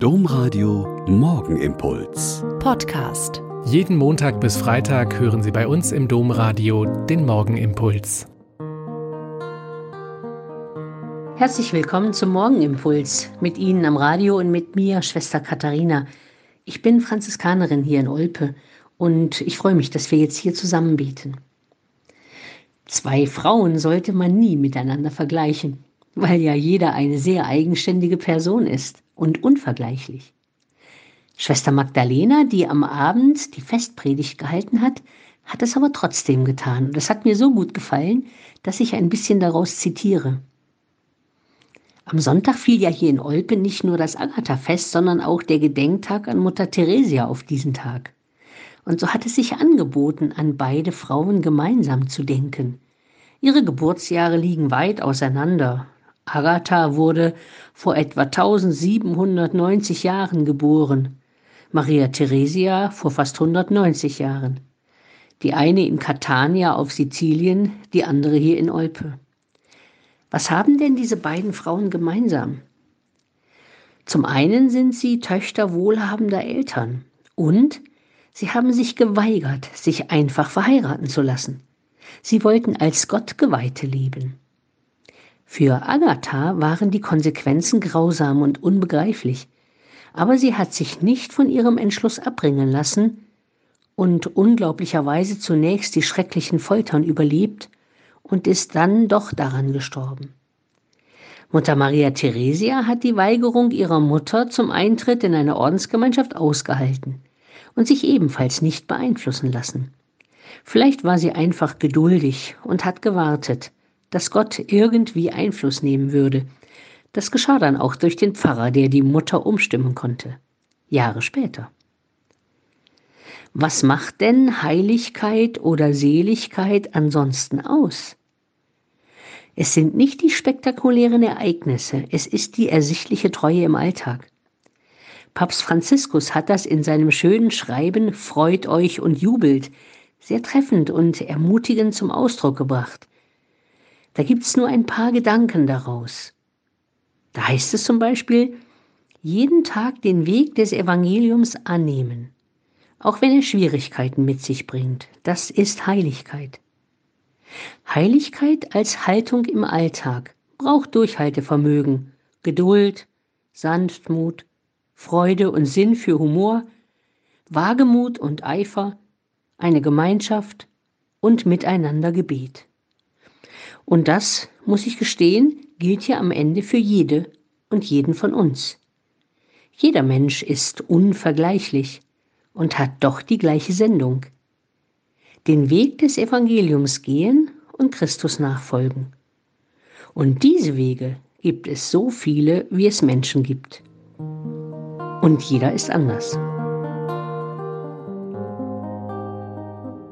Domradio Morgenimpuls. Podcast. Jeden Montag bis Freitag hören Sie bei uns im Domradio den Morgenimpuls. Herzlich willkommen zum Morgenimpuls. Mit Ihnen am Radio und mit mir, Schwester Katharina. Ich bin Franziskanerin hier in Olpe und ich freue mich, dass wir jetzt hier zusammen beten. Zwei Frauen sollte man nie miteinander vergleichen, weil ja jeder eine sehr eigenständige Person ist und unvergleichlich. Schwester Magdalena, die am Abend die Festpredigt gehalten hat, hat es aber trotzdem getan. Und das hat mir so gut gefallen, dass ich ein bisschen daraus zitiere. Am Sonntag fiel ja hier in Olpe nicht nur das Agatha-Fest, sondern auch der Gedenktag an Mutter Theresia auf diesen Tag. Und so hat es sich angeboten, an beide Frauen gemeinsam zu denken. Ihre Geburtsjahre liegen weit auseinander. Agatha wurde vor etwa 1790 Jahren geboren, Maria Theresia vor fast 190 Jahren. Die eine in Catania auf Sizilien, die andere hier in Olpe. Was haben denn diese beiden Frauen gemeinsam? Zum einen sind sie Töchter wohlhabender Eltern und sie haben sich geweigert, sich einfach verheiraten zu lassen. Sie wollten als Gottgeweihte leben. Für Agatha waren die Konsequenzen grausam und unbegreiflich, aber sie hat sich nicht von ihrem Entschluss abbringen lassen und unglaublicherweise zunächst die schrecklichen Foltern überlebt und ist dann doch daran gestorben. Mutter Maria Theresia hat die Weigerung ihrer Mutter zum Eintritt in eine Ordensgemeinschaft ausgehalten und sich ebenfalls nicht beeinflussen lassen. Vielleicht war sie einfach geduldig und hat gewartet, dass Gott irgendwie Einfluss nehmen würde. Das geschah dann auch durch den Pfarrer, der die Mutter umstimmen konnte. Jahre später. Was macht denn Heiligkeit oder Seligkeit ansonsten aus? Es sind nicht die spektakulären Ereignisse, es ist die ersichtliche Treue im Alltag. Papst Franziskus hat das in seinem schönen Schreiben Freut euch und jubelt sehr treffend und ermutigend zum Ausdruck gebracht. Da gibt es nur ein paar Gedanken daraus. Da heißt es zum Beispiel, jeden Tag den Weg des Evangeliums annehmen, auch wenn er Schwierigkeiten mit sich bringt. Das ist Heiligkeit. Heiligkeit als Haltung im Alltag braucht Durchhaltevermögen, Geduld, Sanftmut, Freude und Sinn für Humor, Wagemut und Eifer, eine Gemeinschaft und miteinander Gebet. Und das, muss ich gestehen, gilt ja am Ende für jede und jeden von uns. Jeder Mensch ist unvergleichlich und hat doch die gleiche Sendung. Den Weg des Evangeliums gehen und Christus nachfolgen. Und diese Wege gibt es so viele, wie es Menschen gibt. Und jeder ist anders.